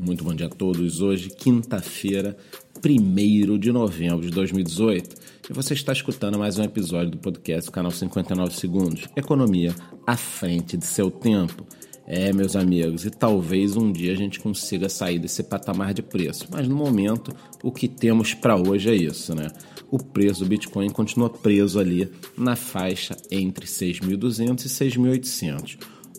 Muito bom dia a todos. Hoje, quinta-feira, 1 de novembro de 2018, e você está escutando mais um episódio do podcast canal 59 Segundos Economia à frente de seu tempo. É, meus amigos, e talvez um dia a gente consiga sair desse patamar de preço, mas no momento o que temos para hoje é isso, né? O preço do Bitcoin continua preso ali na faixa entre 6.200 e 6.800.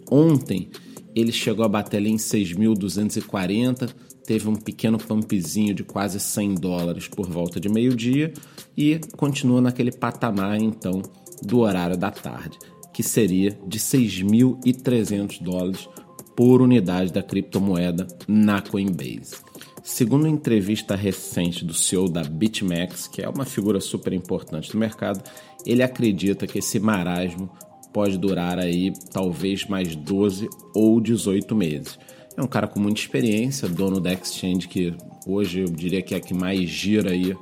Ontem ele chegou a bater ali em 6.240, teve um pequeno pumpzinho de quase 100 dólares por volta de meio-dia e continua naquele patamar então do horário da tarde, que seria de 6.300 dólares por unidade da criptomoeda na Coinbase. Segundo uma entrevista recente do CEO da BitMEX, que é uma figura super importante do mercado, ele acredita que esse marasmo pode durar aí talvez mais 12 ou 18 meses. É um cara com muita experiência, dono da exchange que hoje eu diria que é a que mais gira aí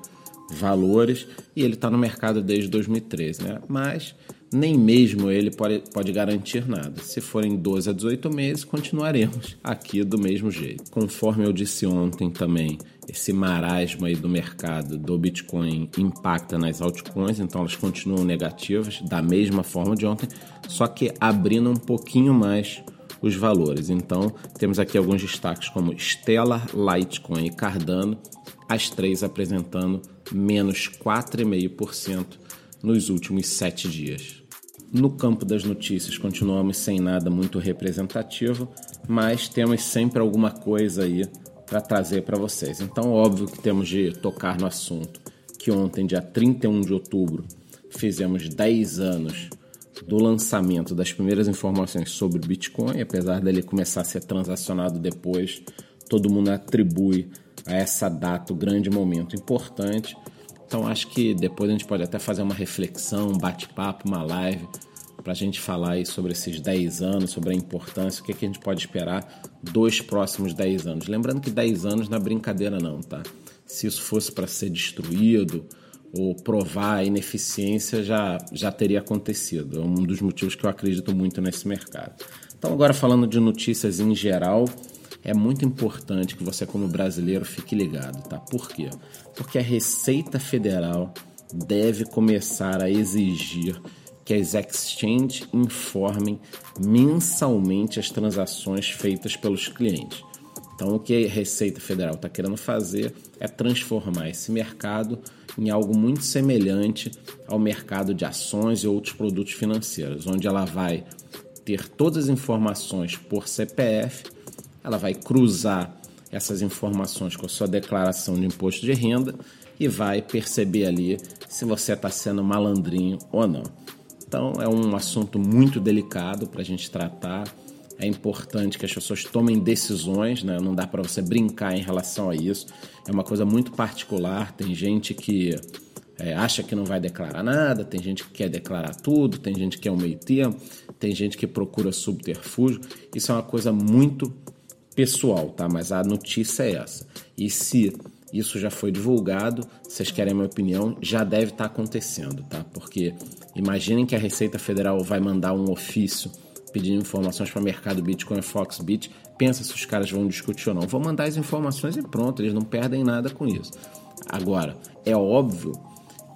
valores e ele está no mercado desde 2013, né? Mas nem mesmo ele pode, pode garantir nada. Se forem 12 a 18 meses, continuaremos aqui do mesmo jeito. Conforme eu disse ontem também, esse marasmo aí do mercado do Bitcoin impacta nas altcoins, então elas continuam negativas da mesma forma de ontem, só que abrindo um pouquinho mais os valores. Então, temos aqui alguns destaques como Stellar, Litecoin e Cardano, as três apresentando menos 4,5% nos últimos sete dias. No campo das notícias, continuamos sem nada muito representativo, mas temos sempre alguma coisa aí para trazer para vocês. Então, óbvio que temos de tocar no assunto que ontem, dia 31 de outubro, fizemos 10 anos do lançamento das primeiras informações sobre o Bitcoin, apesar dele começar a ser transacionado depois, todo mundo atribui a essa data o grande momento importante. Então acho que depois a gente pode até fazer uma reflexão, um bate-papo, uma live para a gente falar aí sobre esses 10 anos, sobre a importância, o que, é que a gente pode esperar dos próximos 10 anos. Lembrando que 10 anos não é brincadeira não, tá? Se isso fosse para ser destruído ou provar a ineficiência, já, já teria acontecido. É um dos motivos que eu acredito muito nesse mercado. Então agora falando de notícias em geral, é muito importante que você como brasileiro fique ligado, tá? Por quê? Porque a Receita Federal deve começar a exigir que as exchanges informem mensalmente as transações feitas pelos clientes. Então, o que a Receita Federal está querendo fazer é transformar esse mercado em algo muito semelhante ao mercado de ações e outros produtos financeiros, onde ela vai ter todas as informações por CPF, ela vai cruzar essas informações com a sua declaração de imposto de renda e vai perceber ali se você está sendo malandrinho ou não. Então é um assunto muito delicado para a gente tratar. É importante que as pessoas tomem decisões, né? não dá para você brincar em relação a isso. É uma coisa muito particular. Tem gente que é, acha que não vai declarar nada, tem gente que quer declarar tudo, tem gente que quer um meio termo, tem gente que procura subterfúgio. Isso é uma coisa muito pessoal, tá? Mas a notícia é essa. E se isso já foi divulgado, vocês querem a minha opinião, já deve estar tá acontecendo, tá? Porque imaginem que a Receita Federal vai mandar um ofício pedindo informações para o mercado Bitcoin e Foxbit. Pensa se os caras vão discutir ou não. Vão mandar as informações e pronto, eles não perdem nada com isso. Agora, é óbvio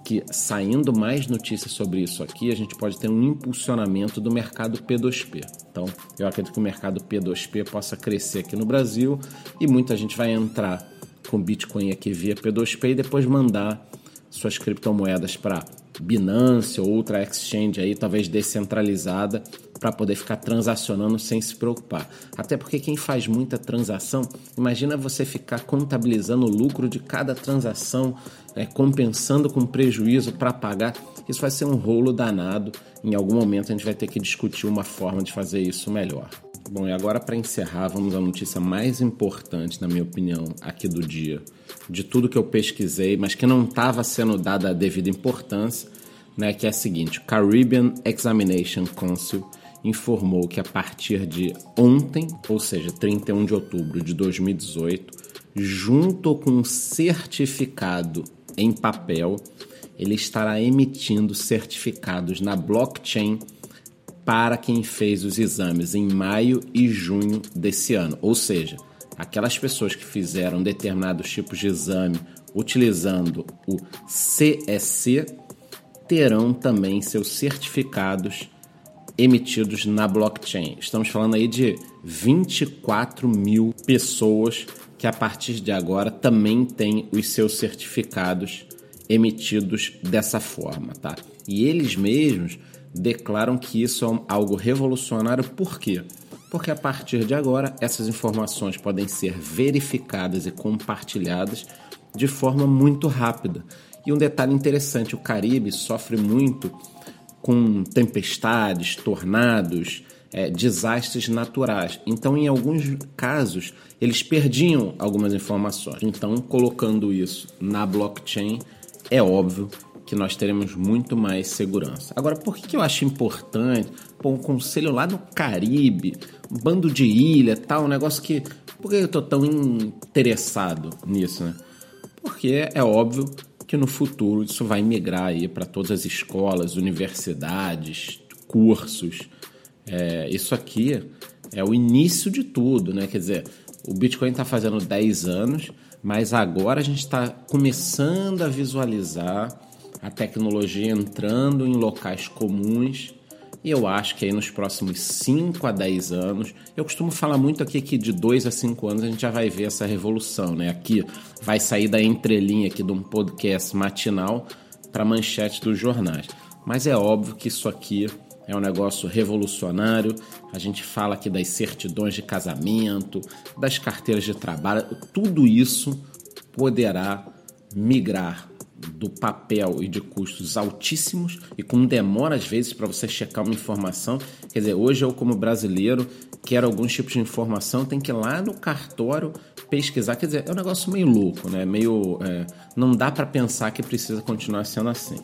que saindo mais notícias sobre isso aqui, a gente pode ter um impulsionamento do mercado P2P. Então, eu acredito que o mercado P2P possa crescer aqui no Brasil e muita gente vai entrar com Bitcoin aqui via P2P e depois mandar suas criptomoedas para Binance ou outra exchange aí, talvez descentralizada, para poder ficar transacionando sem se preocupar. Até porque quem faz muita transação, imagina você ficar contabilizando o lucro de cada transação, é, compensando com prejuízo para pagar. Isso vai ser um rolo danado. Em algum momento a gente vai ter que discutir uma forma de fazer isso melhor. Bom, e agora para encerrar, vamos à notícia mais importante, na minha opinião, aqui do dia, de tudo que eu pesquisei, mas que não estava sendo dada a devida importância, né, que é a seguinte: Caribbean Examination Council informou que a partir de ontem, ou seja, 31 de outubro de 2018, junto com um certificado em papel, ele estará emitindo certificados na blockchain para quem fez os exames em maio e junho desse ano. Ou seja, aquelas pessoas que fizeram determinados tipos de exame utilizando o CSC terão também seus certificados emitidos na blockchain. Estamos falando aí de 24 mil pessoas que a partir de agora também têm os seus certificados emitidos dessa forma, tá? E eles mesmos declaram que isso é algo revolucionário, por quê? Porque a partir de agora essas informações podem ser verificadas e compartilhadas de forma muito rápida. E um detalhe interessante: o Caribe sofre muito com tempestades, tornados, é, desastres naturais. Então, em alguns casos, eles perdiam algumas informações. Então, colocando isso na blockchain, é óbvio que nós teremos muito mais segurança. Agora, por que, eu acho importante pô, um conselho lá no Caribe, um bando de ilha, tal, um negócio que. Por que eu estou tão interessado nisso, né? Porque é óbvio que no futuro isso vai migrar aí para todas as escolas, universidades, cursos. É, isso aqui é o início de tudo, né? Quer dizer, o Bitcoin está fazendo 10 anos, mas agora a gente está começando a visualizar a tecnologia entrando em locais comuns. E eu acho que aí nos próximos 5 a 10 anos, eu costumo falar muito aqui que de 2 a 5 anos a gente já vai ver essa revolução, né? Aqui vai sair da entrelinha aqui de um podcast matinal para manchete dos jornais. Mas é óbvio que isso aqui é um negócio revolucionário. A gente fala aqui das certidões de casamento, das carteiras de trabalho, tudo isso poderá migrar do papel e de custos altíssimos e com demora às vezes para você checar uma informação. Quer dizer, hoje eu como brasileiro quero alguns tipos de informação, tem que ir lá no cartório pesquisar. Quer dizer, é um negócio meio louco, né? Meio é, não dá para pensar que precisa continuar sendo assim.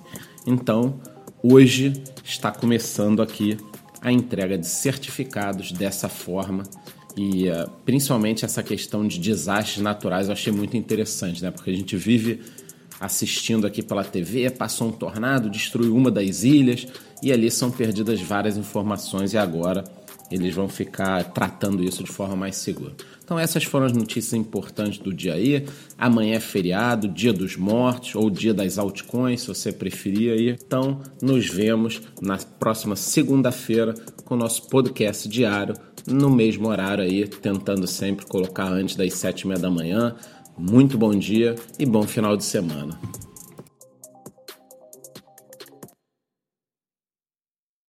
Então, hoje está começando aqui a entrega de certificados dessa forma e uh, principalmente essa questão de desastres naturais eu achei muito interessante, né? Porque a gente vive assistindo aqui pela TV, passou um tornado, destruiu uma das ilhas e ali são perdidas várias informações e agora eles vão ficar tratando isso de forma mais segura. Então essas foram as notícias importantes do dia aí. Amanhã é feriado, dia dos mortos ou dia das altcoins, se você preferir aí. Então nos vemos na próxima segunda-feira com o nosso podcast diário no mesmo horário aí, tentando sempre colocar antes das sete e meia da manhã muito bom dia e bom final de semana.